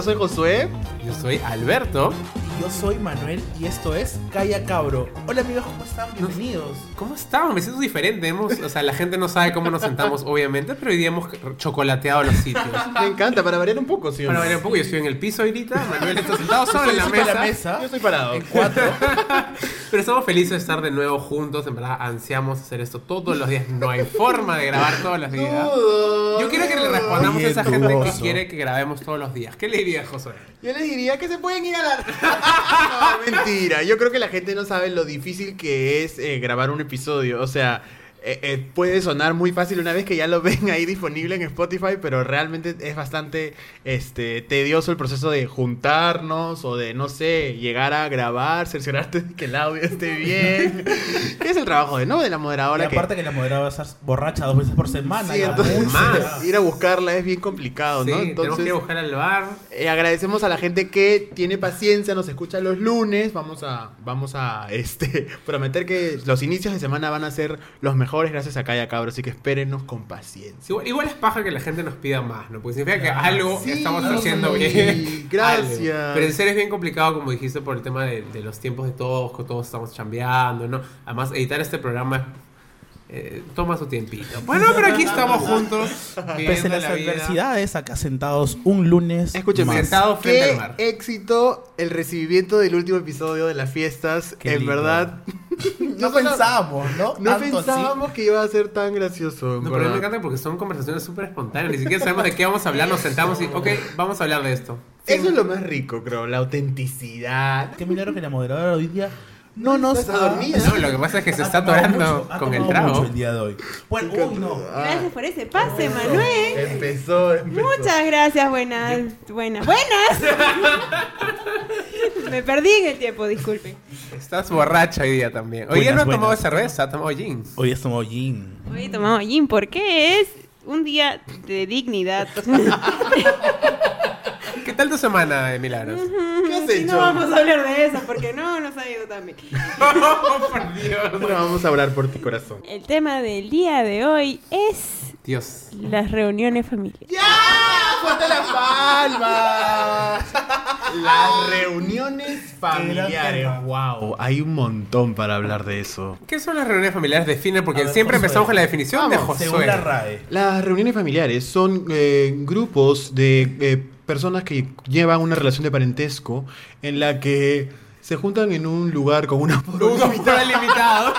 Yo soy Josué. Yo soy Alberto. Yo soy Manuel y esto es Calla Cabro. Hola amigos, ¿cómo están? Bienvenidos. ¿Cómo estamos? Me siento diferente. Hemos, o sea, la gente no sabe cómo nos sentamos, obviamente, pero hoy día hemos chocolateado los sitios. Me encanta, para variar un poco, ¿sí? Para ver un poco, yo estoy en el piso ahorita, Manuel está sentado solo en la Yo estoy mesa. mesa. Yo estoy parado. En cuatro. Pero estamos felices de estar de nuevo juntos. En verdad, ansiamos hacer esto todos los días. No hay forma de grabar todos los días. Yo quiero que le respondamos a esa gente que quiere que grabemos todos los días. ¿Qué le dirías, Josué? Yo les diría que se pueden ir a la... no, mentira. Yo creo que la gente no sabe lo difícil que es eh, grabar un episodio. O sea, eh, eh, puede sonar muy fácil una vez que ya lo ven ahí disponible en Spotify, pero realmente es bastante este, tedioso el proceso de juntarnos o de, no sé, llegar a grabar, cerciorarte de que el audio esté bien. que es el trabajo de, ¿no? De la Y moderadora. que- aparte que la moderadora va a estar borracha dos veces por semana. Sí, entonces más. ir a buscarla es bien complicado, Sí, ¿no? tenemos Entonces, que ir a buscar al bar. eh, agradecemos a la gente que tiene paciencia, nos escucha los lunes. Vamos a, vamos a este, prometer que los inicios de semana van a ser los mejores gracias a Calla Cabro, así que espérenos con paciencia. Igual, igual es paja que la gente nos pida más, ¿no? Porque significa que Ah, algo sí, estamos haciendo bien. gracias. Algo. Pero en serio es bien complicado, como dijiste, por el tema de, de los tiempos de todos, que todos estamos chambeando, ¿no? Además, editar este programa eh, toma su tiempito. Bueno, pero aquí estamos juntos. Pese a las la vida. adversidades, acá sentados un lunes. Escúcheme, más. Sentado frente qué al mar. éxito el recibimiento del último episodio de las fiestas. Qué en lindo. verdad, No pensábamos, ¿no? no Tanto así. pensábamos que iba a ser tan gracioso. No, pero a mí me encanta porque son conversaciones súper espontáneas. Ni siquiera sabemos de qué vamos a hablar. Nos sentamos y, ok, vamos a hablar de esto. Eso es lo más rico, creo, la autenticidad. Qué milagro que la moderadora hoy día no nos Está dormida. No, lo que pasa es que se ha está atorando mucho, con el trago. el día de hoy. Bueno, uy, no. Ah, Gracias por ese pase, Manuel. Empezó, empezó. Muchas gracias, buenas, buenas, buenas. Me perdí en el tiempo, disculpen. Estás borracha hoy día también. Hoy día no ha tomado buenas. cerveza, ha tomado gin. Hoy es tomado gin. Hoy he tomado gin porque es un día de dignidad. ¿Qué tal tu semana, Milagros? ¿Qué has hecho? no vamos a hablar de eso porque no nos ha ido tan bien. Oh, por Dios. Vamos a hablar por ti, corazón. El tema del día de hoy es Dios. las reuniones familiares. ¡Ya! ¡Fuerte las palmas! Las reuniones familiares. Wow, hay un montón para hablar de eso. ¿Qué son las reuniones familiares? Define, porque ver, siempre Josué. empezamos con la definición de Vamos, Josué. Según la RAE. Las reuniones familiares son eh, grupos de eh, personas que llevan una relación de parentesco en la que se juntan en un lugar con una Uno fuera limitado.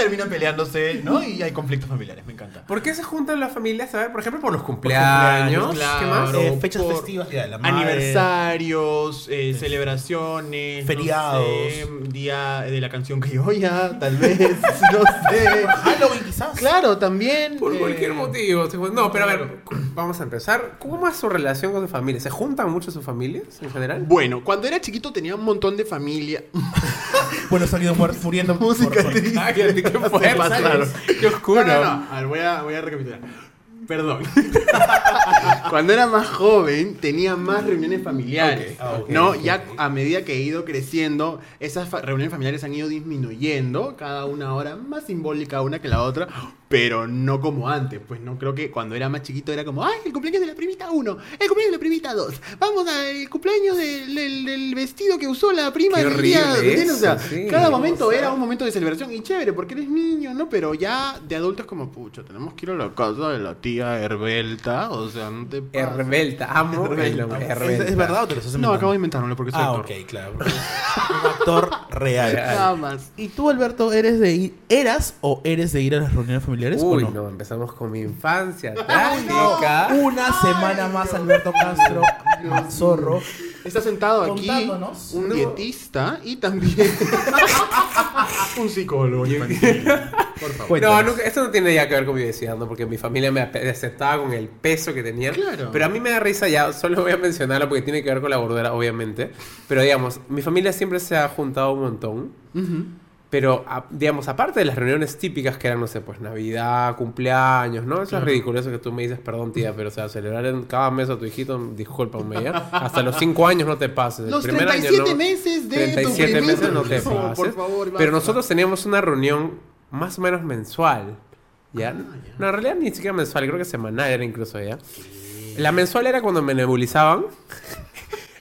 Terminan peleándose, ¿no? Y hay conflictos familiares, me encanta. ¿Por qué se juntan las familias? A ver, por ejemplo, por los cumpleaños. cumpleaños, ¿Qué más? claro. Eh, fechas por festivas, Día de la Madre. Aniversarios, eh, celebraciones, no Feriados. sé, día de la canción criolla, tal vez, no sé. Halloween quizás. Claro, también. Por eh, cualquier motivo. No, pero a ver, vamos a empezar. ¿Cómo es su relación con su familia? ¿Se juntan mucho sus familias en general? Bueno, cuando era chiquito tenía un montón de familia. Bueno, se han ido muer- muriendo Música triste. Cállate, qué fuerte. Qué oscuro. No, no, no. A ver, voy a, voy a recapitular. Perdón. Cuando era más joven tenía más reuniones familiares. Ah, ¿no? ya a medida que he ido creciendo, esas fa- reuniones familiares han ido disminuyendo, cada una hora más simbólica una que la otra, pero no como antes. Pues no creo que cuando era más chiquito era como, ay, el cumpleaños de la primita 1, el cumpleaños de la primita 2, vamos al cumpleaños del, del- del vestido que usó la prima Qué del día. ¿entiendes? O sea, eso, sí. cada momento era un momento de celebración y chévere porque eres niño, ¿no? Pero ya de adultos como, pucha, tenemos que ir a la casa de la tía Herbelta, o sea, no te pases. Herbelta, amo el nombre, ¿Es, Herbelta. es verdad o te lo estás No, inventando? acabo de inventármelo porque soy Ah, actor. ok, claro. Un actor real. Nada más. ¿Y tú, Alberto, eres de ir, eras o eres de ir a las reuniones familiares Uy, o no? no, empezamos con mi infancia trágica. Una semana más, Alberto Castro, Zorro. Está sentado aquí un No. dietista y también un psicólogo infantil. Por favor. Cuéntanos. No, nunca- esto no tiene ya que ver con mi obesidad, ¿no? Porque mi familia me aceptaba con el peso que tenía. Claro. Pero a mí me da risa ya, solo voy a mencionarlo porque tiene que ver con la gordura, obviamente. Pero digamos, mi familia siempre se ha juntado un montón. Ujú. Pero, a- digamos, aparte de las reuniones típicas que eran, no sé, pues Navidad, cumpleaños, ¿no? Eso es ridículo, eso que tú me dices, perdón tía, pero o sea, celebrar en cada mes a tu hijito, discúlpame, ¿ya? Hasta los 5 años no te pases. El Los primer 37 año no. meses de 37 tu meses no te primito. No, pases. por favor, pero nosotros teníamos una reunión más o menos mensual, ¿ya? No, en realidad ni siquiera mensual, creo que semanal era incluso, ¿ya? La mensual era cuando me nebulizaban.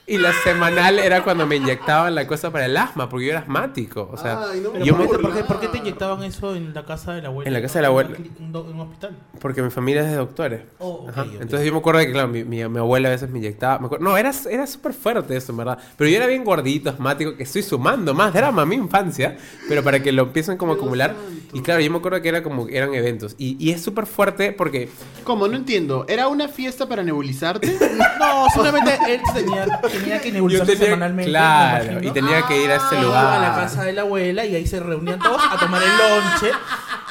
Y la semanal era cuando me inyectaban la cosa para el asma, porque yo era asmático. O sea, Ay, no me yo ¿por, me- qué, por qué- por qué te inyectaban eso en la casa de la abuela? En la casa de la abuela. ¿En un, hospital? porque mi familia es de doctores. Oh, ok, Ajá. ok. Entonces yo me acuerdo de que, claro, mi, mi- mi abuela a veces me inyectaba. me acuerdo- no, era, era súper fuerte eso, en verdad. Pero yo era bien gordito, asmático, que estoy sumando más drama a mi infancia, pero para que lo empiecen como a acumular. Y claro, yo me acuerdo que era como, eran eventos. Y, y es súper fuerte porque ¿Cómo? No entiendo. ¿Era una fiesta para nebulizarte? No, simplemente él tenía, tenía que nebulizarse tenía- semanalmente. claro, y tenía que ir a ese Iba lugar. a la casa de la abuela y ahí se reunían todos a tomar el lonche.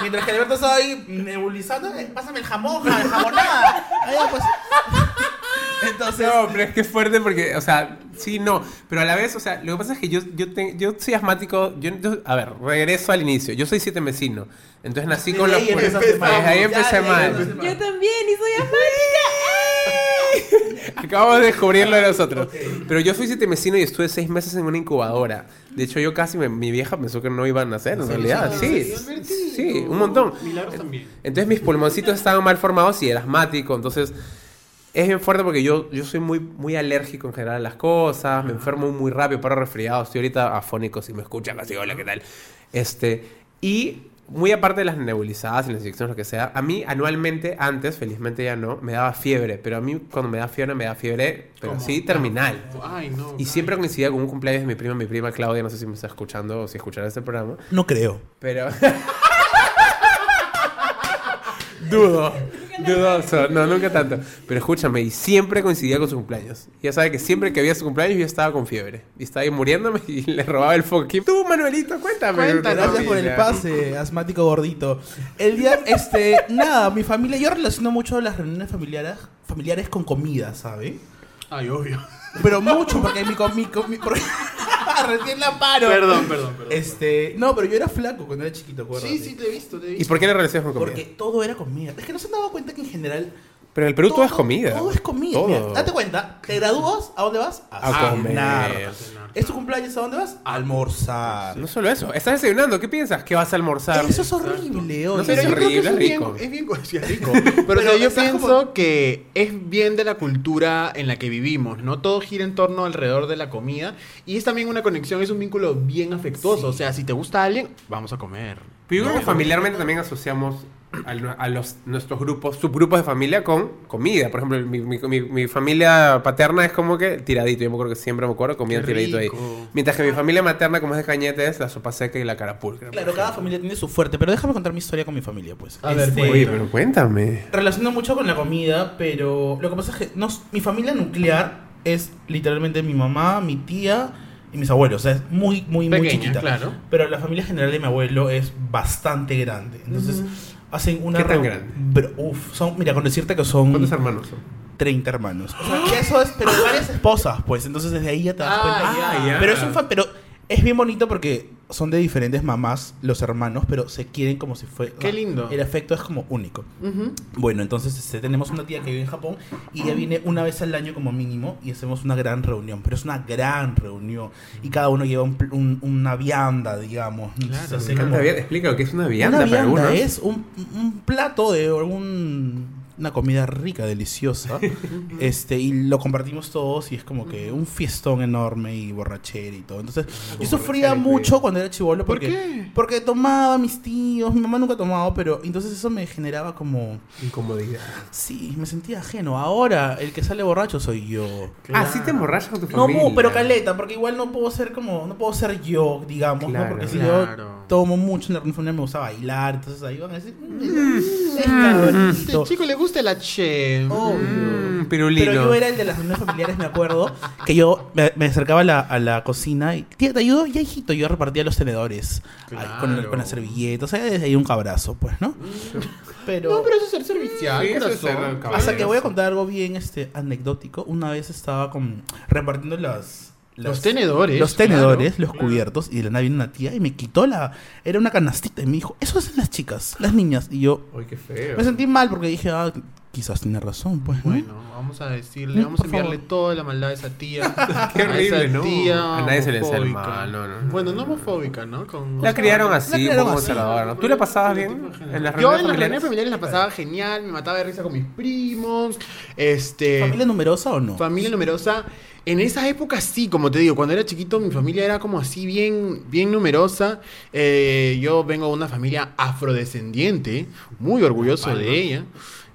Mientras que Alberto estaba ahí nebulizando, eh, pásame el jamón, ja- el jamonada. Ahí pues. Entonces, No, pero es que es fuerte porque, o sea, sí, no. Pero a la vez, o sea, lo que pasa es que yo, yo, te- yo soy asmático. Yo, yo- a ver, regreso al inicio. Yo soy siete mesino. Entonces nací con los. Ahí empecé ya, mal. ya, ya. Yo también, y soy asmática. Acabamos de descubrirlo de nosotros. Pero yo fui siete mesino y estuve seis meses en una incubadora. De hecho, yo casi, me- mi vieja pensó que no iban a nacer, en realidad. Sí, sí, un montón. Milagros también. Entonces mis pulmoncitos estaban mal formados y era asmático, entonces es bien fuerte porque yo, yo soy muy, muy alérgico en general a las cosas, me enfermo muy rápido, paro resfriado, estoy ahorita afónico si me escuchan, casi hola, ¿qué tal? Este, y muy aparte de las nebulizadas y las inyecciones, lo que sea, a mí anualmente, antes, felizmente ya no, me daba fiebre, pero a mí cuando me da fiebre, me da fiebre, pero ¿Cómo? sí, terminal. Ay, no. Y siempre coincidía con un cumpleaños de mi prima, mi prima Claudia, no sé si me está escuchando o si escuchará este programa. no creo. Pero. Dudo. Dudoso. No, nunca tanto. Pero escúchame, y siempre coincidía con su cumpleaños. Ya sabe que siempre que había su cumpleaños yo estaba con fiebre. Y estaba ahí muriéndome y le robaba el foco. Tú, Manuelito, cuéntame. Cuéntanos. Gracias por el pase, asmático gordito. El día, este, nada, mi familia, yo relaciono mucho las reuniones familiares, familiares con comida, ¿sabe? Ay, obvio. Pero mucho, porque mi, com- mi, mi- porque- recién la paro. Perdón, perdón, perdón. Este, no, pero yo era flaco cuando era chiquito, acuérdate. Sí, sí, te he visto, te he ¿Y visto. por qué le relacionas con comida? Porque todo era comida. Es que no se han dado cuenta que en general. Pero en el Perú todo, es comida. Todo es comida. Todo. Mira, date cuenta, te gradúas, ¿a dónde vas? A comer. cenar. ¿Es tu cumpleaños? ¿A dónde vas? A almorzar. No solo eso. Estás desayunando. ¿Qué piensas? ¿Que vas a almorzar? Eso es horrible. No Pero si yo creo que horrible, es es bien, es bien, sí, es rico. Pero, Pero o sea, yo pienso como- que es bien de la cultura en la que vivimos, ¿no? Todo gira en torno alrededor de la comida y es también una conexión, es un vínculo bien afectuoso. O sea, si te gusta alguien, vamos a comer. Pero yo creo que familiarmente también asociamos a, lo- a los, nuestros grupos, subgrupos de familia con comida. Por ejemplo, mi, mi- mi- mi familia paterna es como que tiradito. Yo me acuerdo que siempre me acuerdo comía tiradito ahí. Mientras que mi familia materna, como es de cañete, es la sopa seca y la carapulcra. Claro, cada familia tiene su fuerte, pero déjame contar mi historia con mi familia, pues. A ver, pues. Oye, pero cuéntame. Relaciono mucho con la comida, pero lo que pasa es que no- mi familia nuclear es literalmente mi mamá, mi tía y mis abuelos. O sea, es muy, muy, muy Pequeña, chiquita. claro. Pero la familia general de mi abuelo es bastante grande. Entonces, hacen una... ¿Qué tan grande? Pero, uf, son, mira, con decirte que son ¿Cuántos hermanos son? 30 hermanos. O sea, y eso es, pero varias esposas, pues. Entonces, desde ahí ya te das Ah, cuenta. ya. Pero es un fa- pero es bien bonito porque son de diferentes mamás los hermanos, pero se quieren como si fuera... Qué lindo. El afecto es como único. Bueno, entonces este, tenemos una tía que vive en Japón y ella viene una vez al año como mínimo y hacemos una gran reunión, pero es una gran reunión y cada uno lleva un pl- un- una vianda, digamos. Claro, como- vianda. Explica lo que es una vianda una para vianda algunos. es un, un plato de algún una comida rica, deliciosa, este y lo compartimos todos y es como que un fiestón enorme y borrachera y todo. Entonces, yo sufría mucho cuando era chivolo ¿Por porque qué? porque tomaba mis tíos, mi mamá nunca ha tomado, pero entonces eso me generaba como Incomodidad. Sí, me sentía ajeno. Ahora, el que sale borracho soy yo. Ah, sí te emborrachas con tu No, familia. mu, pero caleta, porque igual no puedo ser como, no puedo ser yo, digamos, Claro, ¿no? Porque si claro. yo tomo mucho en la me gusta bailar, entonces ahí van a decir, "Mm, es cabrito". Este chico le gusta la che. Obvio. Mm, pirulino. Pero yo era el de las reuniones familiares, me acuerdo, que yo me, me acercaba a la, a la cocina y, tía, ¿te ayudo? Ya, hijito, yo repartía los tenedores ahí, con, Claro. con las servilletas, o sea, desde ahí un cabrazo, pues, ¿no? Pero... No, pero eso es ser servicial, Sí, eso es corazón. ser caballero. Hasta que voy a contar algo bien este anecdótico. Una vez estaba con repartiendo las Los tenedores, Los tenedores, los cubiertos, y de la nada vino una tía y me quitó la. Era una canastita y me dijo, eso hacen las chicas, las niñas. Y yo Uy, qué feo. me sentí mal porque dije, ah, quizás tiene razón, pues. ¿no? Bueno, vamos a decirle, vamos a enviarle favor. toda la maldad a esa tía. Qué a horrible, esa ¿no? tía A nadie se le hace el mal, no, no, no. Bueno, no homofóbica, ¿no? Con, La criaron así, un criaron así. ¿no? ¿Tú la pasabas bien en las Yo en las reuniones familiares la pasaba genial, me mataba de risa con mis primos. Este. ¿Familia numerosa o no? Familia numerosa. En esa época sí, como te digo, cuando era chiquito mi familia era como así bien, bien numerosa. Eh, yo vengo de una familia afrodescendiente, muy orgulloso de ella.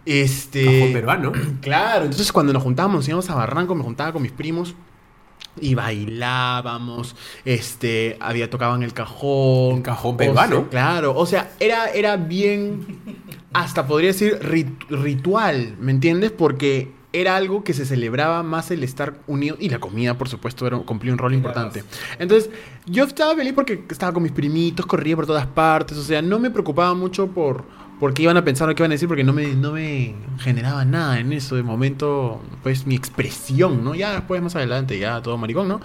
Este, Cajón peruano. Claro, entonces cuando nos juntábamos, íbamos a Barranco, me juntaba con mis primos y bailábamos, este, había tocaban el cajón. El cajón O peruano. sea, claro, o sea, era, era bien, hasta podría decir rit- ritual, ¿me entiendes? Porque era algo que se celebraba más el estar unido y la comida, por supuesto, era, cumplía un rol importante. Entonces, yo estaba feliz porque estaba con mis primitos, corría por todas partes, o sea, no me preocupaba mucho por por qué iban a pensar o qué iban a decir porque no me, no me generaba nada en eso de momento, pues mi expresión, ¿no? Ya después más adelante, ya todo maricón, ¿no?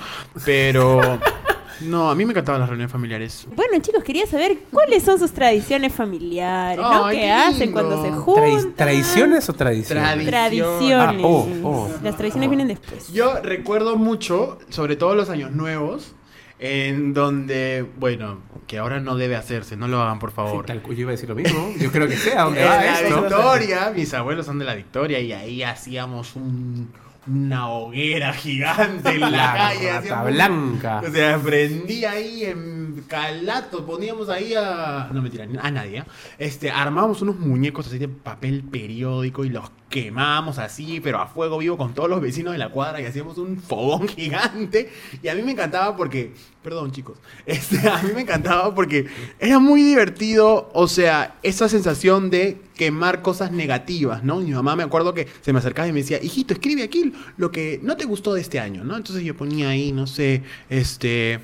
Pero no, a mí me encantaban las reuniones familiares. Bueno, chicos, quería saber cuáles son sus tradiciones familiares, ¿no? Ay, ¿Qué qué hacen lindo. cuando se juntan? ¿Tradiciones o tradiciones? Tradi- Tradiciones. Ah, oh, oh. Las tradiciones vienen después. Yo recuerdo mucho, sobre todo los años nuevos, en donde, bueno, que ahora no debe hacerse, no lo hagan por Sí, favor. tal cual, yo iba a decir lo mismo. Yo creo que sé a dónde En va la esto. Victoria, mis abuelos son de la Victoria y ahí hacíamos un- una hoguera gigante en la, La calle. rata blanca. O sea, prendí ahí en calato, poníamos ahí a. No mentira, a nadie. ¿eh? Este, armábamos unos muñecos así de papel periódico y los quemábamos así, pero a fuego vivo con todos los vecinos de la cuadra y hacíamos un fogón gigante. Y a mí me encantaba porque. Perdón, chicos. Este, a mí me encantaba porque era muy divertido. O sea, esa sensación de quemar cosas negativas, ¿no? Mi mamá me acuerdo que se me acercaba y me decía, hijito, escribe aquí lo que no te gustó de este año, ¿no? Entonces yo ponía ahí, no sé, este,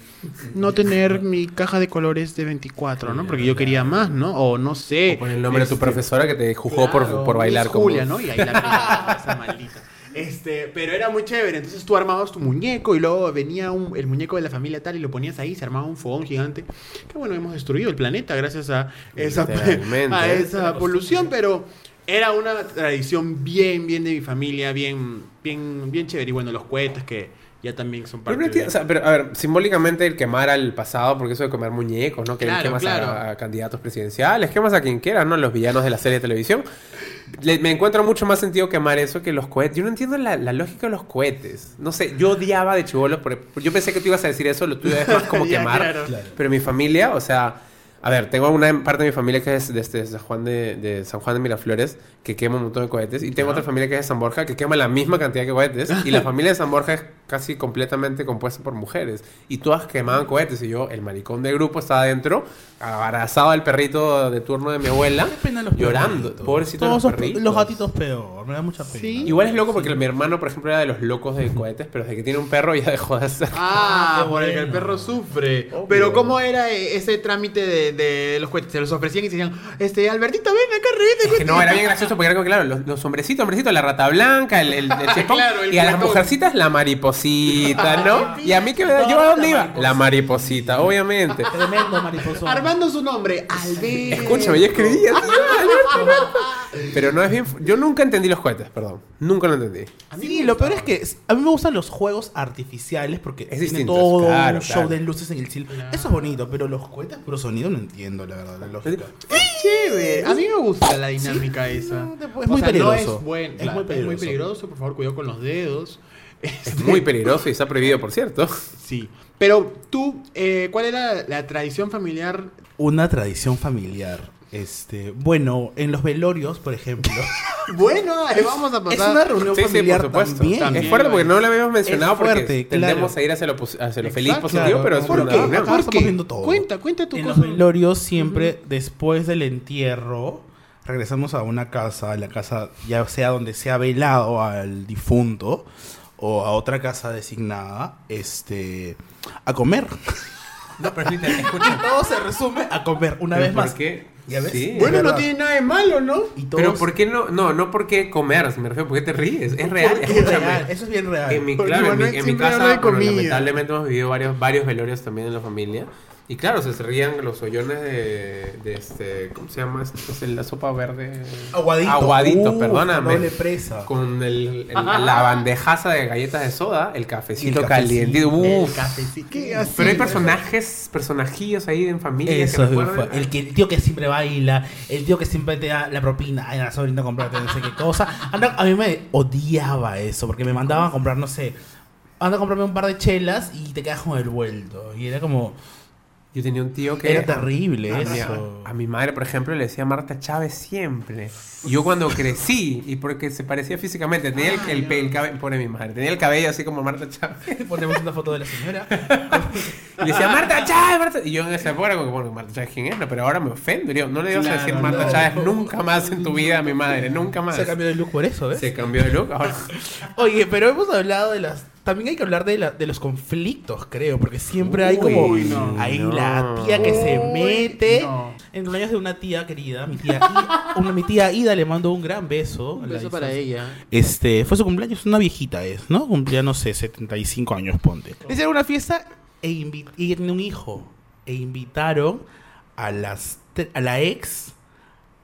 no tener mi caja de colores de 24, ¿no? Porque yo quería más, ¿no? O no sé. O pon el nombre de tu este, profesora que te juzgó por, Claro, por bailar como Julia, ¿no? Y ahí la esa maldita. Este, pero era muy chévere. Entonces tú armabas tu muñeco y luego venía un- el muñeco de la familia tal y lo ponías ahí, se armaba un fogón gigante. Que bueno, hemos destruido el planeta gracias a esa, a esa polución, pero era una tradición bien, bien de mi familia, bien, bien, bien chévere. Y bueno, los cohetes que ya también son parte no entiendo, de... o sea, pero, a ver, simbólicamente el quemar al pasado, porque eso de comer muñecos, ¿no? Que Claro, quemas claro. A, a candidatos presidenciales, quemas a quien quieras, ¿no? Los villanos de la serie de televisión. Le- me encuentro mucho más sentido quemar eso que los cohetes. Yo no entiendo la, la lógica de los cohetes. No sé, yo odiaba de chivolo. Yo pensé que tú ibas a decir eso, lo tuyo es más como Ya, quemar. claro. Pero mi familia, o sea, a ver, tengo una parte de mi familia que es de, este, San, Juan de, de San Juan de Miraflores, que quema un montón de cohetes. Y tengo otra familia que es de San Borja, que quema la misma cantidad de cohetes. Y la familia de San Borja es casi completamente compuesta por mujeres. Y todas quemaban cohetes. Y yo, el maricón del grupo, estaba adentro, abrazado al perrito de turno de mi abuela, Qué pena los llorando. perritos. Pobrecito Todos los perritos. Los gatitos peor, me da mucha pena. Sí. Igual es loco porque mi hermano, por ejemplo, era de los locos de cohetes, pero desde que tiene un perro ya dejó de hacer. Ah, qué por el que el bueno. perro sufre. Obvio. Pero ¿cómo era eh, ese trámite de, de los cohetes? Se los ofrecían y se decían, este, Albertito, ven acá, rebete, Es que no, era bien gracioso porque era como, claro, los, los hombrecitos, hombrecitos, la rata blanca, el, el, el Claro, el y a las mujercitas la mariposita, ¿no? Y a mí que me da, ¿yo a dónde iba? La mariposita, obviamente. Tremendo mariposo. Armando su nombre, Alberto. Escúchame, yo escribí así, Pero no es bien. Yo nunca entendí los cohetes, perdón. Nunca lo entendí. A mí Sí, lo peor es que a mí me gustan los juegos artificiales porque tiene distinto, todo claro, un show de luces en el cielo. Eso es bonito, pero los cohetes puro sonido no entiendo, la verdad, la lógica. Es chévere. A mí me gusta la dinámica esa. no, es O muy sea, no peligroso. es, buen- Es claro, muy es muy peligroso. Por favor, cuidado con los dedos. Es muy peligroso y está prohibido, por cierto. Sí. Pero tú, eh, ¿cuál era la tradición familiar? Una tradición familiar. Este, bueno, en los velorios, por ejemplo, Bueno, ahí vamos a es pasar. una reunión Sí, sí, por familiar supuesto. también. También. Es fuerte porque no lo habíamos mencionado Es fuerte, porque claro. tendemos a ir hacia lo, hacia lo feliz Exacto, positivo, claro. pero es ¿Por una qué? estamos viendo todo. Cuenta, cuenta tu En cosa. los velorios siempre después del entierro regresamos a una casa, a la casa ya sea donde se ha velado al difunto o a otra casa designada, este, a comer. No, pero escucha, todo se resume a comer una ¿Pero vez por más. qué? ¿Ya ves? Sí. Bueno, no tiene nada de malo, ¿no? Y todos- Pero ¿por qué no? No, no por qué comer, me refiero, ¿por qué te ríes? Es real, Es real, eso es bien real. En mi, Porque claro, en mi, en mi casa, bueno, lamentablemente hemos vivido varios, varios velorios también en la familia. Y claro, se rían los hoyones de, de este, ¿cómo se llama? esto? Es la sopa verde. Aguadito. Aguadito, Uf, perdóname. doble presa. Con el, el- la bandejaza de galletas de soda, el cafecito. Uf. El cafecito. ¿Qué así? Pero hay personajes, personajillos ahí en familia Eso que es el, que, el tío que siempre baila, el tío que siempre te da la propina, ay, la sobrina comprarte no sé qué cosa. Anda, a mí me odiaba eso, porque me mandaban a comprar, no sé, anda a comprarme un par de chelas y te quedas con el vuelto. Y era como, Yo tenía un tío que... era terrible A eso. a mi madre, por ejemplo, le decía Marta Chávez siempre. Y yo cuando crecí, y porque se parecía físicamente, tenía el, el, pe- el cabello, pobre mi madre, tenía el cabello así como Marta Chávez. Ponemos una foto de la señora. Y le decía, Marta Chávez, Marta. Y yo en esa época era como, bueno, Marta Chávez, ¿quién es? No, pero ahora me ofendo. Y digo, no le ibas a decir Marta no. Chávez nunca más en tu vida a mi madre, nunca más. Se cambió de look por eso, ¿ves? Se cambió de look. Ahora, Oye, pero hemos hablado de las. También hay que hablar de, la- de los conflictos, creo, porque siempre hay como. Uy, no. Ahí No. la tía que se Uy, mete. no. En los años de una tía querida, mi tía, I- una, mi tía Ida le mando un gran beso. Un beso para ella. Este, fue su cumpleaños, una viejita es, ¿no? Cumplía, no sé, 75 años, ponte. Le hicieron una fiesta e y un hijo. E invitaron a las a la ex,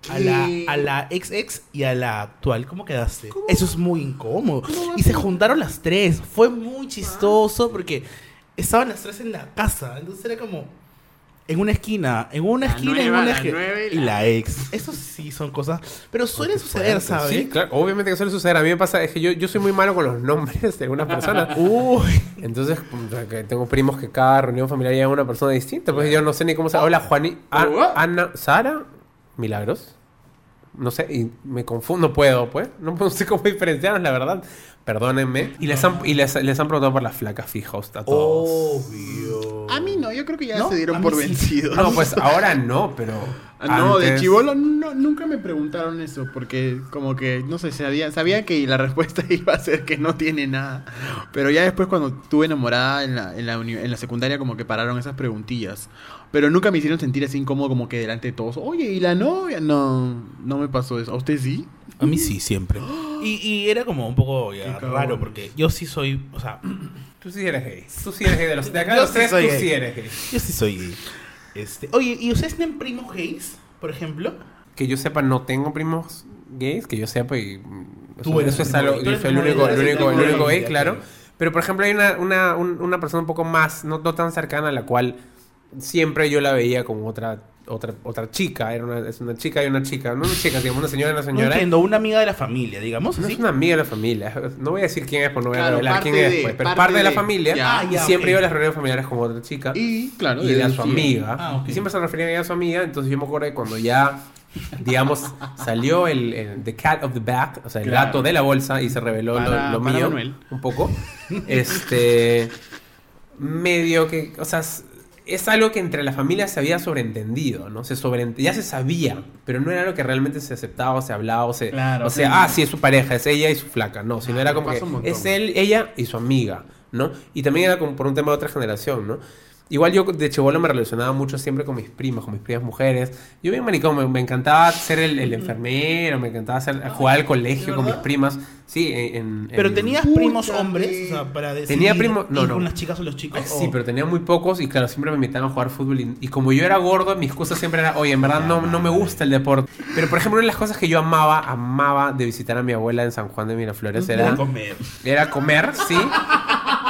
a la, a la ex ex y a la actual. ¿Cómo quedaste? Eso es muy incómodo. Y se juntaron las tres. Fue muy chistoso porque estaban las tres en la casa. Entonces era como en una esquina, en una La esquina, nueva, en una la esquina. y la- la ex. Eso sí son cosas. Pero suele suceder, ¿sabes? Sí, claro, obviamente que suele suceder. A mí me pasa, es que yo, yo soy muy malo con los nombres de algunas personas. Uy. Entonces, tengo primos que cada reunión familiar llega una persona distinta. Pues yo no sé ni cómo se Hola, Juani. A- Ana. Sara. Milagros. No sé, y me confundo, no puedo, pues. No, no sé cómo diferenciarlos, la verdad. Perdónenme. Y les han, y les, les han preguntado por la flaca fija a todos. Obvio. A mí no, yo creo que ya ¿No? se dieron por sí. vencidos. No, pues ahora no, pero. Ah, No, de chivolo no, nunca me preguntaron eso, porque como que, no sé, sabía, sabía que la respuesta iba a ser que no tiene nada. Pero ya después cuando estuve enamorada en la, en la, en la secundaria como que pararon esas preguntillas. Pero nunca me hicieron sentir así incómodo como que delante de todos. Oye, ¿y la novia? No, no me pasó eso. ¿A usted sí? A mí sí, siempre. Y, y era como un poco ya, raro porque yo sí soy, o sea, Tú sí eres gay. Tú sí eres gay. De, los, de acá de Yo los sí tres, tú gay. sí eres gay. yo sí soy gay. Este, oye, ¿y ustedes tienen primos gays, por ejemplo? Que yo sepa, no tengo primos gays, que yo sepa y... mm, Tú eso- eres eso el es yo soy el único, el gay, único, el único gay, claro. claro. Pero por ejemplo hay una, una, un- una persona un poco más, no, no tan cercana a la cual siempre yo la veía como otra otra otra chica, era una, es una chica y una chica, no una chica, digamos una señora y una No señora. entiendo, una amiga de la familia, digamos No así. es una amiga de la familia. No voy a decir quién es, porque no voy a revelar quién es, de- pues, pero parte parte de la familia. ya. Ah, y ya, siempre iba a las reuniones familiares como otra chica. Y claro, y era su amiga. Ah. Y siempre se refería a ella a su amiga. Entonces yo me acuerdo que cuando ya, digamos, salió el, el- The Cat of the Bag, o sea, el Claro. gato de la bolsa y se reveló lo- lo, para mío Manuel. un poco. Este. Medio que. O sea, es- algo que entre la familia se había sobreentendido, ¿no? Se sobreent- ya se sabía, pero no era algo que realmente se aceptaba o se hablaba o se... Claro, o sea, sí. ah, sí, es su pareja, es ella y su flaca. No, sino Ah, era como que es él, ella y su amiga, ¿no? Y también era como por un tema de otra generación, ¿no? Igual yo de chivolo me relacionaba mucho siempre con mis primas, con mis primas mujeres. Yo bien maricón, me, me encantaba ser el, el enfermero, me encantaba hacer, jugar al colegio con mis primas. Sí, en... en- Pero en- tenías Puta primos hombres, o sea, para decir Tenía primo- no, no. con las chicas o los chicos. Sí, o- pero tenía muy pocos y claro, siempre me invitaban a jugar fútbol y, y como yo era gordo, mis cosas siempre eran, oye, en verdad no, no me gusta el deporte. Pero por ejemplo, una de las cosas que yo amaba, amaba de visitar a mi abuela en San Juan de Miraflores era, Era comer. era comer, sí.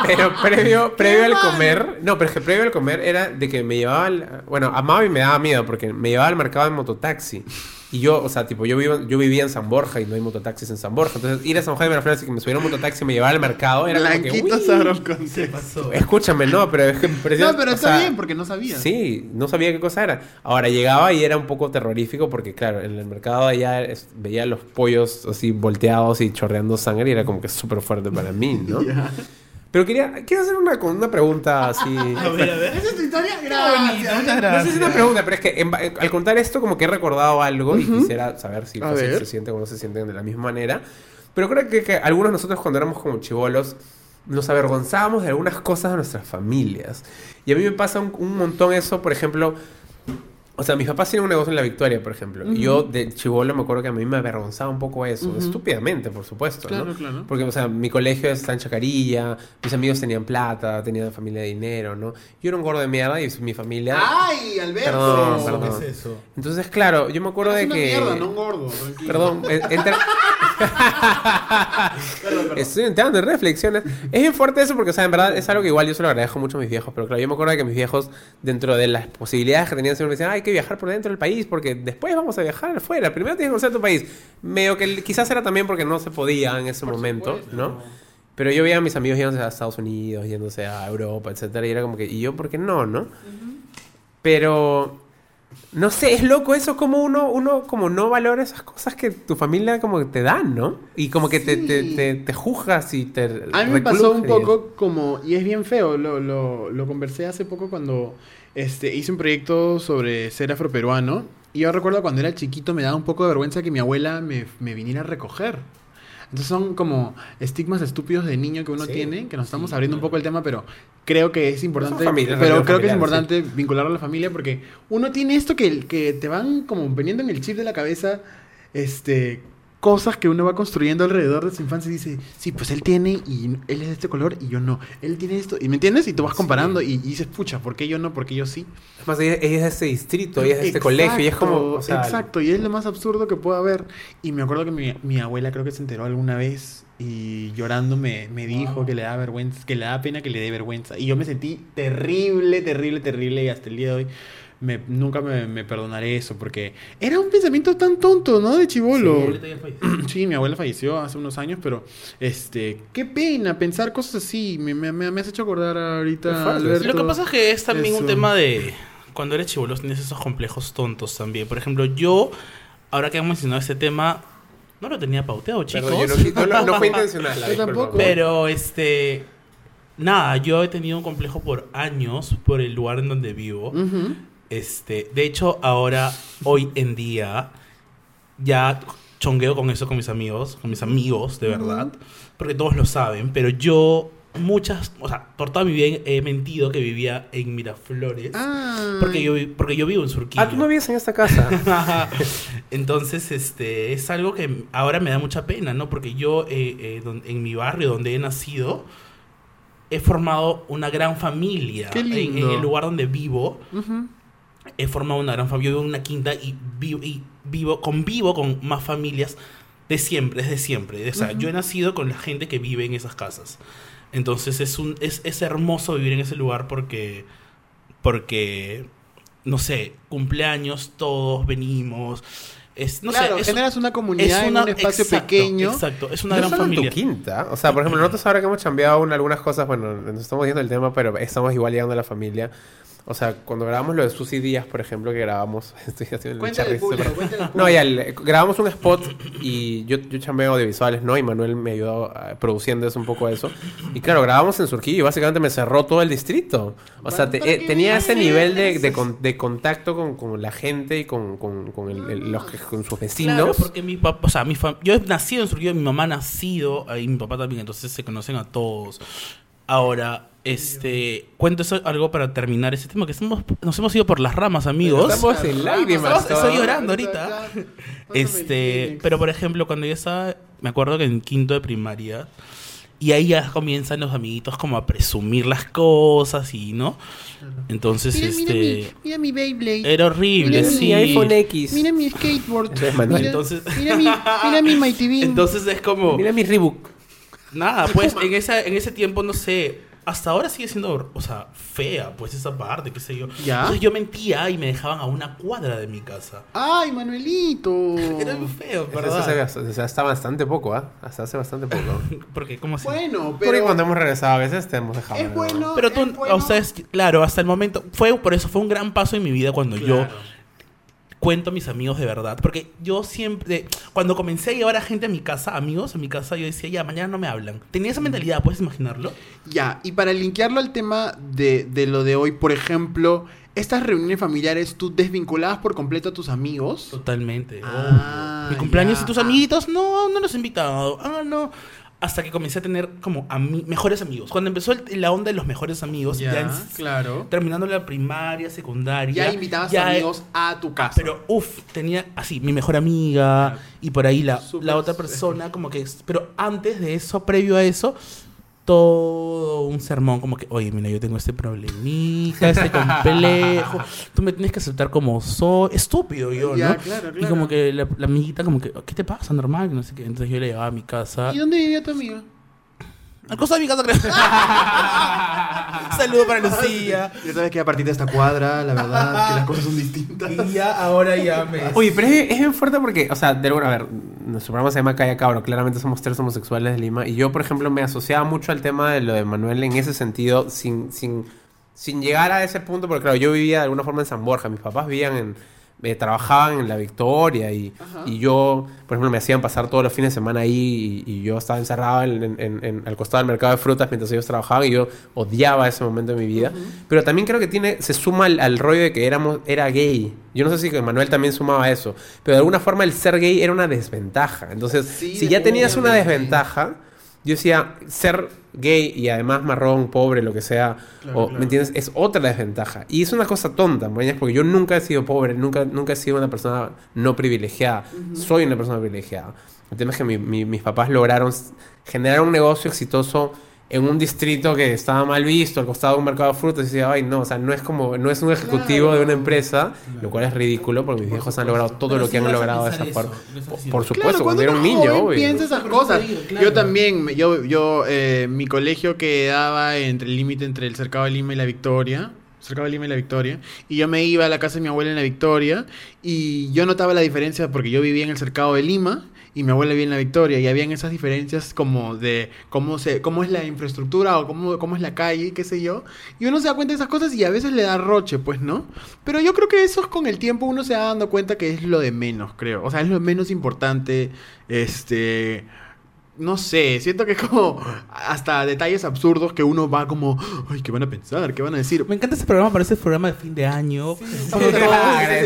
Pero previo, previo al comer, no, pero es que previo al comer era de que me llevaba, al- bueno, amaba y me daba miedo porque me llevaba al mercado en mototaxi. Y yo, o sea, tipo, yo, vivo, yo vivía en San Borja y no hay mototaxis en San Borja. Entonces, ir a San Juan de Miraflores y que me subiera un mototaxi y me llevara al mercado era como que, Blanquito. Sabros ¿Qué concepto. pasó? Escúchame, no, pero es que parecía- No, pero está sea, bien porque no sabía. Sí, no sabía qué cosa era. Ahora llegaba y era un poco terrorífico porque, claro, en el mercado allá es- veía los pollos así volteados y chorreando sangre y era como que súper fuerte para mí, ¿no? Pero quería, quiero hacer una, una pregunta así. A ver, a ver. Esa es tu historia. Gracias. muchas No sé si es una pregunta, pero es que en- al contar esto como que he recordado algo y quisiera saber si se sienten o no se sienten de la misma manera. Pero creo que, que algunos de nosotros cuando éramos como chivolos nos avergonzábamos de algunas cosas de nuestras familias. Y a mí me pasa un, un montón eso, por ejemplo, O sea, mis papás tienen un negocio en La Victoria, por ejemplo. Y yo de chivolo me acuerdo que a mí me avergonzaba un poco eso. Estúpidamente, por supuesto, Claro, ¿no? claro. Porque, o sea, mi colegio está en Chacarilla, mis amigos tenían plata, tenían familia de dinero, ¿no? Yo era un gordo de mierda y mi familia... ¡Ay, Alberto! Perdón, ¿Qué es eso? Entonces, claro, yo me acuerdo Es de una que... mierda, no un gordo, tranquilo. Perdón, Estoy entrando en reflexiones. Es bien fuerte eso porque, o sea, en verdad es algo que igual yo se lo agradezco mucho a mis viejos. Pero claro, yo me acuerdo de que mis viejos, dentro de las posibilidades que tenían, siempre me decían, "Ah, hay que viajar por dentro del país porque después vamos a viajar afuera. Primero tienes que conocer tu país. Medio que quizás era también porque no se podía en ese momento, ¿no? Pero yo veía a mis amigos yéndose a Estados Unidos, yéndose a Europa, etcétera, y era como que, ¿y yo por qué no, no? Pero no sé, es loco eso como uno, uno como no valora esas cosas que tu familia como que te dan, ¿no? Y como que te, te, te, te juzgas y te A mí me pasó un poco como, y es bien feo, lo, lo, lo conversé hace poco cuando este, hice un proyecto sobre ser afroperuano. Y yo recuerdo cuando era chiquito me daba un poco de vergüenza que mi abuela me, me viniera a recoger. Entonces son como estigmas estúpidos de niño que uno Sí, tiene, que nos estamos sí, abriendo un poco el tema, pero creo que es importante, pero creo que es importante vincularlo a la familia porque uno tiene esto que, que te van como poniendo en el chip de la cabeza, este, cosas que uno va construyendo alrededor de su infancia y dice, sí, pues él tiene y él es de este color y yo no, él tiene esto, y me entiendes, y tú vas Sí. comparando y, y dices, pucha, ¿por qué yo no? ¿Por qué yo sí? Además, ella, ella es de este distrito, ella es de este colegio, y es como... o sea, exacto, y es lo más absurdo que pueda haber. Y me acuerdo que mi, mi abuela creo que se enteró alguna vez y llorando me, me dijo que le da vergüenza, que le da pena que le dé vergüenza. Y yo me sentí terrible, terrible, terrible y hasta el día de hoy me, nunca me, me perdonaré eso porque era un pensamiento tan tonto, ¿no? De chivolo. Sí, mi abuela falleció hace unos años, pero este, qué pena pensar cosas así. Me, me, me- me has hecho acordar ahorita. Alberto. Lo que pasa es que es también Eso. un tema de. Cuando eres chivolo tienes esos complejos tontos también. Por ejemplo, yo, ahora que hemos mencionado este tema, no lo tenía pauteado, chicos. Perdón, no, no- no fue intencional. la Yo tampoco. Pero este. Nada, yo he tenido un complejo por años por el lugar en donde vivo. Ujú. Este, de hecho, ahora, hoy en día, ya chongueo con eso con mis amigos, con mis amigos, de verdad, porque todos lo saben, pero yo muchas, o sea, por toda mi vida he mentido que vivía en Miraflores, Ah. porque yo porque yo vivo en Surquillo. Ah, tú no vives en esta casa. Entonces, este, es algo que ahora me da mucha pena, ¿no? Porque yo, eh, eh, don- en mi barrio donde he nacido, he formado una gran familia. Qué En- En, lindo. el lugar donde vivo. He formado una gran familia. Yo vivo en una quinta y vivo, y vivo convivo con más familias de siempre, desde siempre. O sea, yo he nacido con la gente que vive en esas casas. Entonces es un es, es hermoso vivir en ese lugar porque porque no sé, cumpleaños todos venimos. Es no claro, sé, es, generas una comunidad en un espacio exacto, pequeño. Exacto, es una No gran solo en familia. tu quinta. O sea, por ejemplo, nosotros ahora que hemos cambiado algunas cosas, bueno, nos estamos viendo el tema, pero estamos igual llegando a la familia. O sea, cuando grabamos lo de Susy Díaz, por ejemplo, que grabamos. Estoy haciendo el charrito, público, pero- No, ya, el- grabamos un spot y yo, yo chambeo audiovisuales, ¿no? Y Manuel me ayudó eh, produciendo eso un poco eso. Y claro, grabamos en Surquillo y básicamente me cerró todo el distrito. O sea, te- eh, tenía ese nivel de, de, con- de contacto con, con la gente y con, con, con, el- el- los, con sus vecinos. Claro, porque mi papá, o sea, mi fam- yo he nacido en Surquillo, mi mamá ha nacido, y mi papá también, entonces se conocen a todos. Ahora, este, cuento eso algo para terminar ese tema, que estamos, nos hemos ido por las ramas, amigos. Estamos en lágrimas. Estamos- estoy llorando ahorita. Este, pero por ejemplo, cuando yo estaba, me acuerdo que en quinto de primaria, y ahí ya comienzan los amiguitos como a presumir las cosas y, ¿no? Entonces, Mira, mira mi, este, mira mi Beyblade. era horrible, Mira Mi sí. iPhone X. Mira mi skateboard. Ese es Manuel. Mira, Entonces- mira mi, mira mi Bean. Entonces es como... Mira mi Reebok. Nada, pues en, esa, en ese tiempo, no sé, hasta ahora sigue siendo, o sea, fea, pues esa parte, qué sé yo. ¿Ya? Entonces yo mentía y me dejaban a una cuadra de mi casa. Ay, Manuelito. Era muy feo, Eso ¿verdad? hace, bast- o sea, hasta bastante poco, ¿ah? Hasta hace bastante poco. Porque, ¿cómo así? Bueno, Porque pero cuando hemos regresado a veces te hemos dejado. es ¿no? bueno. Pero tú, es bueno. o sea, es- claro, hasta el momento, fue por eso, fue un gran paso en mi vida cuando yo. Cuento a mis amigos de verdad. Porque yo siempre, cuando comencé a llevar a gente a mi casa, amigos a mi casa, yo decía, ya, mañana no me hablan. Tenía esa mentalidad, ¿puedes imaginarlo? Ya, y para linkearlo al tema de, de lo de hoy, por ejemplo, estas reuniones familiares, ¿tú desvinculabas por completo a tus amigos? Totalmente. Ah. Mi cumpleaños ya. y tus amiguitos, no, no los he invitado. Ah, no. Hasta que comencé a tener como ami- mejores amigos. Cuando empezó el- la onda de los mejores amigos, ya, Ya, en- claro. terminando la primaria, secundaria. Ya invitabas ya- amigos a tu casa. Pero, uff, tenía así, mi mejor amiga y por ahí la, la otra persona, como que. Pero antes de eso, previo a eso, todo un sermón, como que, oye, mira, yo tengo este problemita, este complejo, tú me tienes que aceptar como soy. Estúpido yo, Ya, ¿no? claro, Y como que la, la amiguita, como que, ¿qué te pasa, normal? No sé qué. Entonces yo le llevaba a mi casa. ¿Y dónde vivía tu amiga? Al costado de mi casa, creo. Saludo para Lucía. Ya sabes que a partir de esta cuadra, la verdad, que las cosas son distintas. Y ya, ahora ya me. Oye, pero es, es bien fuerte porque, o sea, de alguna, a ver, nuestro programa se llama Calla Cabro, claramente somos tres homosexuales de Lima, y yo, por ejemplo, me asociaba mucho al tema de lo de Manuel en ese sentido, sin, sin, sin llegar a ese punto, porque claro, yo vivía de alguna forma en San Borja, mis papás vivían en, eh, trabajaban en La Victoria, y, y yo, por ejemplo, me hacían pasar todos los fines de semana ahí, y, y yo estaba encerrado en, en- al costado del mercado de frutas mientras ellos trabajaban, y yo odiaba ese momento de mi vida, pero también creo que tiene, se suma al, al rollo de que éramos, era gay. Yo no sé si Manuel también sumaba eso, pero de alguna forma el ser gay era una desventaja. Entonces, Sí, si ya tenías una desventaja, yo decía, ser gay y además marrón, pobre, lo que sea, o, ¿me entiendes? Es otra desventaja. Y es una cosa tonta, ¿me Porque yo nunca he sido pobre, nunca, nunca he sido una persona no privilegiada. Soy una persona privilegiada. El tema es que mi- mi- mis papás lograron generar un negocio exitoso en un distrito que estaba mal visto, al costado de un mercado de frutas, y decía, ay, no, o sea, no es como, no es un ejecutivo de una empresa, lo cual es ridículo, porque mis viejos han logrado todo Pero lo que han logrado de esa eso, forma. Por, supuesto, cuando era un niño, joven obvio. piensa esas cosas. claro. Yo también, yo, yo, eh, mi colegio quedaba entre el límite entre el Cercado de Lima y la Victoria. Cercado de Lima y la Victoria. Y yo me iba a la casa de mi abuela en la Victoria. Y yo notaba la diferencia porque yo vivía en el Cercado de Lima y mi abuela vivía en la Victoria. Y habían esas diferencias como de cómo, se, cómo es la infraestructura o cómo, cómo es la calle, qué sé yo. Y uno se da cuenta de esas cosas y a veces le da roche, pues, ¿no? Pero yo creo que eso es con el tiempo uno se va dando cuenta que es lo de menos, creo. O sea, es lo menos importante. Este. No sé, siento que es como hasta detalles absurdos que uno va como, ay, ¿qué van a pensar? ¿Qué van a decir? Me encanta este programa, parece el programa de fin de año. Es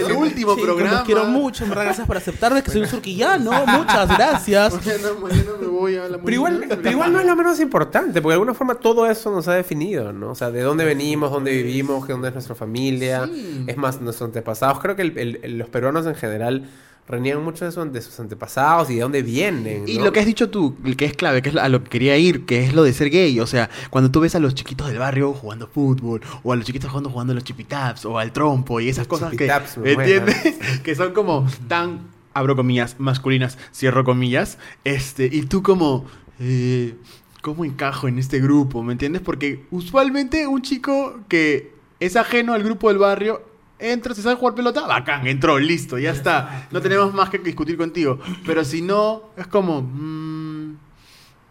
el último programa. Los quiero mucho, verdad, gracias por aceptarme que soy un surquillano. Muchas gracias. Mañana, mañana me voy a la Pero igual, pero igual no es lo menos importante, porque de alguna forma todo eso nos ha definido, ¿no? O sea, de dónde venimos, dónde vivimos, qué dónde es nuestra familia, Sí. es más, nuestros antepasados. Creo que el- los peruanos en general reniegan mucho de, de sus antepasados y de dónde vienen. Y lo que has dicho tú, el que es clave, que es a lo que quería ir, que es lo de ser gay. O sea, cuando tú ves a los chiquitos del barrio jugando fútbol, o a los chiquitos jugando jugando a los chipitaps, o al trompo, y esas cosas que. ¿Entiendes? que son como tan, abro comillas, masculinas, cierro comillas. Este, y tú como. eh, ¿Cómo encajo en este grupo? ¿Me entiendes? Porque usualmente un chico que es ajeno al grupo del barrio entra, se sabe jugar pelota, bacán, entró, listo, ya está. No tenemos más que discutir contigo. Pero si no, es como. mm,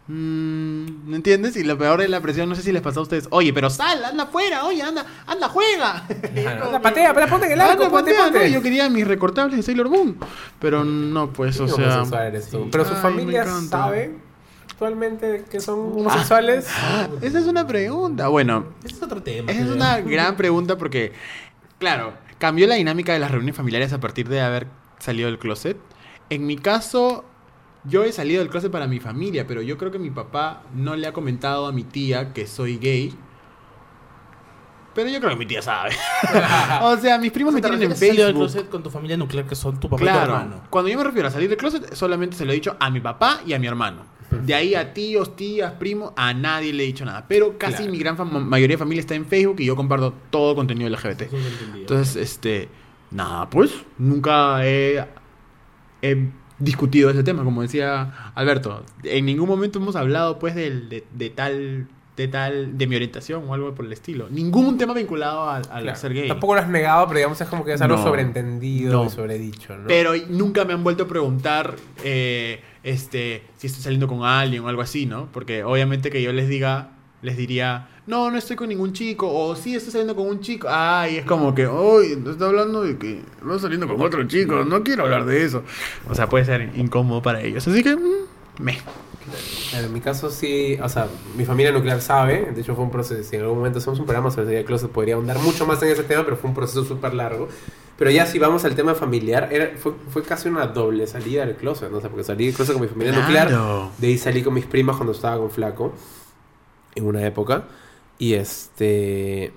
mm, ¿Me entiendes? Y lo peor es la presión, no sé si les pasó a ustedes. Oye, pero sal, anda afuera, oye, anda, anda, juega. Claro, anda, patea, patea, ponte en el arco, Anda, ponte, patea, ponte. ¿no? Yo quería mis recortables de Sailor Moon. Pero no, pues, o sea. homosexual eres tú. Pero su Ay, familia sabe actualmente que son homosexuales. Ah, esa es una pregunta. Bueno, Ese es otro tema. esa es creo. una gran pregunta porque, claro, cambió la dinámica de las reuniones familiares a partir de haber salido del closet. En mi caso, yo he salido del closet para mi familia, pero yo creo que mi papá no le ha comentado a mi tía que soy gay. Pero yo creo que mi tía sabe. o sea, mis primos me ¿Te tienen en salir del Facebook. closet con tu familia nuclear que son tu papá y tu Claro, hermano? cuando yo me refiero a salir del closet, solamente se lo he dicho a mi papá y a mi hermano. De ahí a tíos, tías, primos, a nadie le he dicho nada. Pero casi Claro. mi gran mayoría de familia está en Facebook y yo comparto todo contenido LGBT. Entonces, este, nada, pues, nunca he, he discutido ese tema, como decía Alberto. En ningún momento hemos hablado, pues, de tal, de tal, de mi orientación o algo por el estilo. Ningún tema vinculado al, al Claro. ser gay. Tampoco lo has negado, pero digamos es como que es algo No. sobreentendido No. y sobredicho, ¿no? Pero nunca me han vuelto a preguntar eh, este, si estoy saliendo con alguien o algo así, ¿no? Porque obviamente que yo les diga, les diría, no, no estoy con ningún chico, o sí estoy saliendo con un chico. Ay, es como que, hoy está hablando de que va saliendo con otro chico, no quiero hablar de eso. O sea, puede ser incómodo para ellos. Así que, mm, me. En mi caso sí, o sea, mi familia nuclear sabe, de hecho fue un proceso, si en algún momento hacemos un programa sobre del closet podría ahondar mucho más en ese tema, pero fue un proceso súper largo. Pero ya si vamos al tema familiar, era, fue, fue casi una doble salida del closet, ¿no? O sea, porque salí del closet con mi familia Claro. nuclear, de ahí salí con mis primas cuando estaba con Flaco, en una época, y este...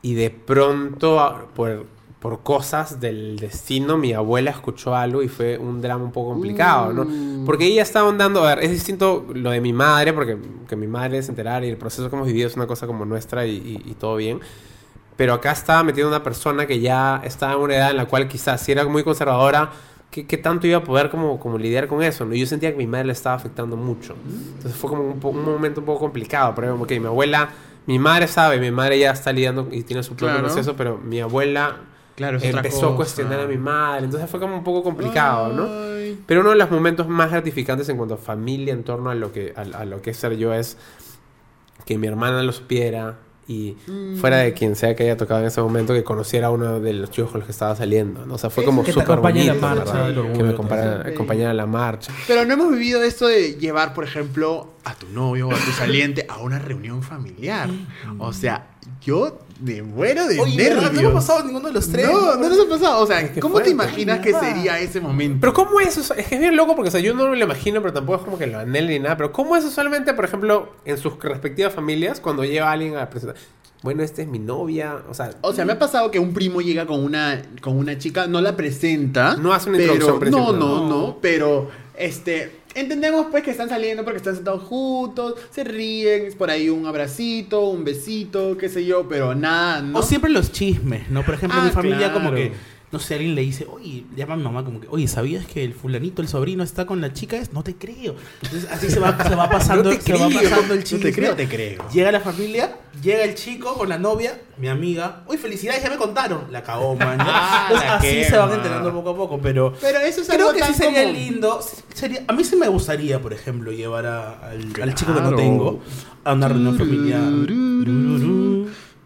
Y de pronto, por, por cosas del destino, mi abuela escuchó algo y fue un drama un poco complicado, ¿no? Mm. Porque ella estaba andando, a ver, es distinto lo de mi madre, porque que mi madre se enterara y el proceso que hemos vivido es una cosa como nuestra y, y- y todo bien. Pero acá estaba metiendo una persona que ya estaba en una edad en la cual quizás si era muy conservadora, ¿qué, qué tanto iba a poder como, como lidiar con eso? ¿no? Y yo sentía que mi madre le estaba afectando mucho. Entonces fue como un, momento un poco complicado. Pero como que mi abuela, mi madre sabe, mi madre ya está lidiando y tiene su propio Claro. proceso, pero mi abuela Claro, es otra empezó cosa. a cuestionar a mi madre. Entonces fue como un poco complicado, ¿no? Pero uno de los momentos más gratificantes en cuanto a familia, en torno a lo que, a, a lo que es ser yo, es que mi hermana lo supiera y fuera de quien sea que haya tocado en ese momento, que conociera a uno de los chicos con los que estaba saliendo. ¿no? O sea, fue como súper a la bonito, marcha Que me acompañara a la marcha. Pero no hemos vivido esto de llevar, por ejemplo, a tu novio o a tu saliente a una reunión familiar. O sea, yo me muero de Oye, nervios. ¿verdad? no hemos pasado ninguno de los tres. No, no nos ha pasado. O sea, ¿cómo te imaginas que sería ese momento? Pero ¿cómo es eso? Es que es bien loco porque o sea, yo no me lo imagino, pero tampoco es como que lo anhele ni nada. Pero ¿cómo es usualmente, por ejemplo, en sus respectivas familias cuando lleva a alguien a presentar? Bueno, esta es mi novia. O sea, O sea, me ha pasado que un primo llega con una, con una chica, no la presenta. No hace una pero, introducción No, no, no. Pero, este, entendemos pues que están saliendo porque están sentados juntos, se ríen, es por ahí un abracito, un besito, qué sé yo, pero nada, ¿no? O siempre los chismes, ¿no? Por ejemplo, Ah, mi familia como que, no sé, alguien le dice, oye, llama a mi mamá como que, oye, ¿sabías que el fulanito, el sobrino, está con la chica? Es, no te creo. Entonces así se va, se va pasando, No te se va creo. pasando el No te creo, te creo. Llega la familia, llega el chico con la novia, mi amiga, uy, felicidades, ya me contaron. La cagó, man. Ah, Entonces la así quema. se van enterando poco a poco, pero... Pero eso es Creo algo que sí sería lindo. Sería, a mí sí me gustaría, por ejemplo, llevar a- al, al chico que no tengo a una reunión familiar.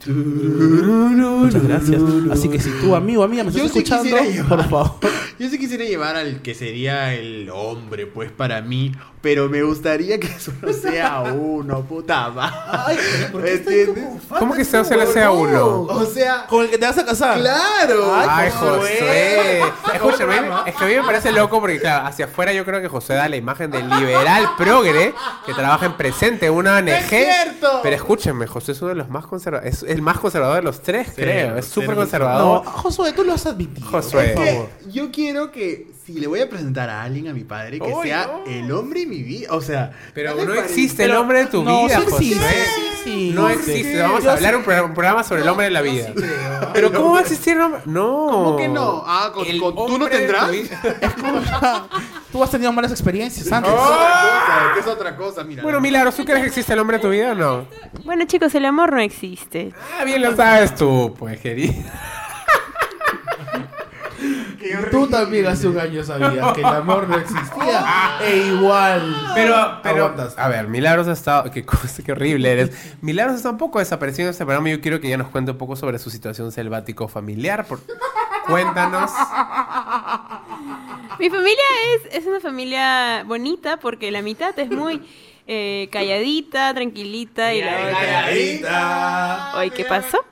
Muchas gracias. Así que si tú, amigo, amiga, me estás sí escuchando, llevar- por favor. Yo sí quisiera llevar al que sería el hombre, pues para mí, pero me gustaría que solo sea uno, puta madre. Ay, pero ¿por qué estás ¿Entiendes? como ¿Cómo que la sea huevón? uno? O sea, Con el que te vas a casar. claro. Ay, Josué. José. Escúchame, es que a mí me parece loco porque, claro, hacia afuera yo creo que José da la imagen del liberal progre que trabaja en presente, una ONG. es cierto! Pero escúchenme, José es uno de los más conservadores. Es el más conservador de los tres, Sí, creo. Es súper no, No, conservador. Josué, tú lo has admitido. Josué. Es por que favor. yo quiero que si le voy a presentar a alguien a mi padre, que sea no. el hombre de mi vida. O sea, Pero no parece- existe el hombre de tu no, vida, sí José. existe, sí, sí, no existe. Vamos Yo a hablar sí- un, pro- un programa sobre el hombre de la vida. Sí creo. Pero ¿cómo va a existir el hombre? No. ¿Cómo que no? Ah, con- El con- ¿tú no tendrás? vida. Tú has tenido malas experiencias antes. Es otra cosa, que es otra cosa, mira. Bueno, Milagros, ¿tú crees que existe el hombre de tu vida o no? Bueno, chicos, el amor no existe. Ah, bien lo sabes tú, pues, querido. Tú también hace un año sabías que el amor no existía e igual. Pero, pero, Aguantas. a ver, Milagros ha estado, qué cosa, qué horrible eres. Milagros está un poco desaparecido en este programa y yo quiero que ella nos cuente un poco sobre su situación selvático familiar. Por... Cuéntanos. Mi familia es, es una familia bonita porque la mitad es muy eh, calladita, tranquilita y la otra... Calladita. Oye, ¿qué pasó?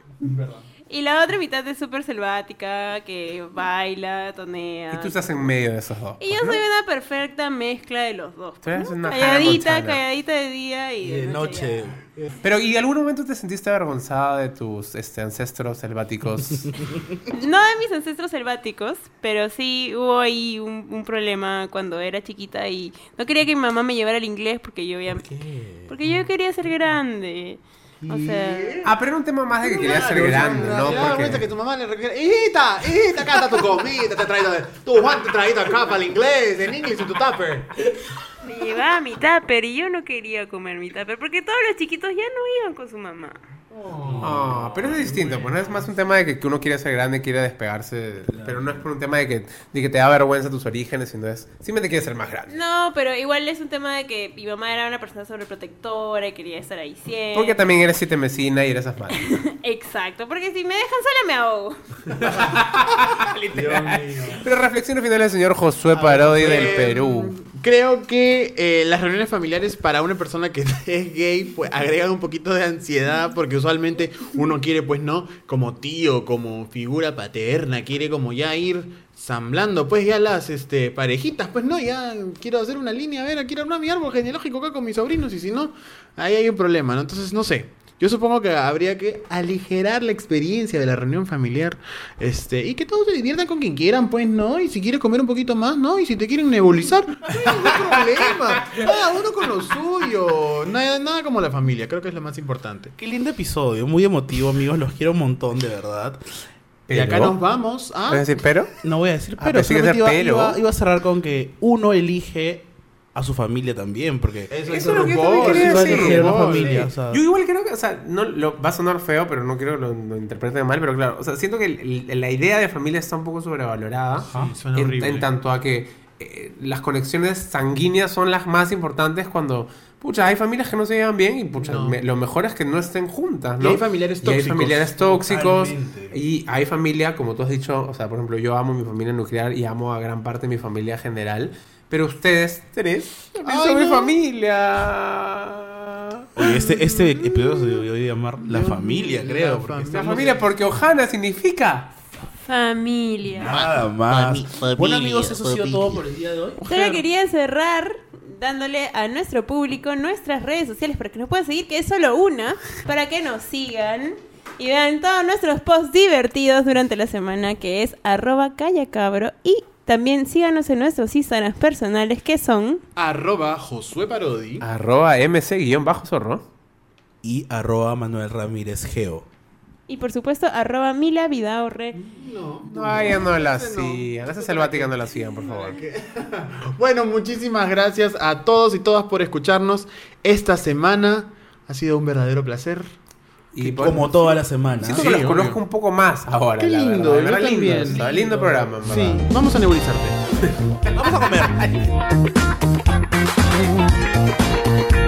Y la otra mitad es súper selvática, que baila, tonea. Y tú estás en medio de esos dos. Y yo soy una perfecta mezcla de los dos. Eres ¿no? una calladita, calladita de día y Y de noche. Pero, ¿y algún momento te sentiste avergonzada de tus este, ancestros selváticos? No de mis ancestros selváticos, pero sí hubo ahí un, un problema cuando era chiquita y no quería que mi mamá me llevara al inglés porque yo ya... Porque yo quería ser grande. O sea... ah, pero era un tema más de que quería ser grande, ¿no? Te das cuenta que Porque... tu mamá le requiere. Hijita, hijita, acá está tu comida, te he traído. Tu Juan te he traído acá para el inglés, en inglés en tu tupper. Me llevaba mi tupper y yo no quería comer mi tupper porque todos los chiquitos ya no iban con su mamá. Ah, pero es distinto, pues no es más un tema de que, que uno quiere ser grande, quiere despegarse, pero no es por un tema de que, de que te da vergüenza tus orígenes, sino es simplemente quieres ser más grande. No, pero igual es un tema de que mi mamá era una persona sobreprotectora y quería estar ahí siempre. Porque también eres siete mesina y eres asmático. Exacto, porque si me dejan sola me ahogo. Pero reflexión final del señor Josué Parodi del Eh, Perú. Creo que eh, las reuniones familiares para una persona que es gay pues agregan un poquito de ansiedad porque usualmente uno quiere pues no como tío, como figura paterna, quiere como ya ir samblando pues ya las este parejitas, pues no, ya quiero hacer una línea, a ver, quiero armar mi árbol genealógico acá con mis sobrinos y si no, ahí hay un problema, ¿no? Entonces no sé. Yo supongo que habría que aligerar la experiencia de la reunión familiar. Este, y que todos se diviertan con quien quieran, pues, ¿no? Y si quieres comer un poquito más, ¿no? Y si te quieren nebulizar, no hay ningún problema. Cada uno con lo suyo. Nada, nada como la familia, creo que es lo más importante. Qué lindo episodio, muy emotivo, amigos. Los quiero un montón, de verdad. Y acá Pero- nos vamos ¿Vas a a... decir pero? No voy a decir, Ah, pero solamente era iba, pero. iba- iba a cerrar con que uno elige a su familia también, porque Eso, Eso es lo que yo familia. sí. o sea, Yo igual creo que, o sea, no lo, va a sonar feo, pero no quiero que lo, lo interpreten mal, pero claro, o sea, siento que el- el- la idea de familia está un poco sobrevalorada. Sí, suena en, horrible. en tanto a que eh, las conexiones sanguíneas son las más importantes cuando, pucha, hay familias que no se llevan bien y pucha, No. me- lo mejor es que no estén juntas, Y ¿no? hay familiares Y hay tóxicos. familiares tóxicos Totalmente. y hay familia, como tú has dicho, o sea, por ejemplo, yo amo mi familia nuclear y amo a gran parte de mi familia general, pero ustedes tres también Ay, son mi familia. Oye, este, este episodio se debió llamar La Familia, creo. la porque familia. La estamos- familia, porque Ohana significa. Familia. Nada más. Fami- bueno, amigos, eso ha sido todo por el día de hoy. Solo quería cerrar dándole a nuestro público nuestras redes sociales para que nos puedan seguir, que es solo una, para que nos sigan y vean todos nuestros posts divertidos durante la semana, que es arroba callacabro. Y también síganos en nuestros Instagrams personales, que son... Arroba Josué Parodi. Arroba MC-zorro. Y arroba Manuel Ramírez Geo. Y por supuesto, arroba Mila Vidaurre. No. No, ya no la ese no. Esa selvática no la sigan, por favor. Bueno, muchísimas gracias a todos y todas por escucharnos esta semana. Ha sido un verdadero placer. Y Como toda la semana. Siento Sí, que los obvio. conozco un poco más ahora. Qué la lindo, verdad. yo De verdad, lindo. Está lindo programa, en Sí, verdad. vamos a nebulizarte. Vamos a comer.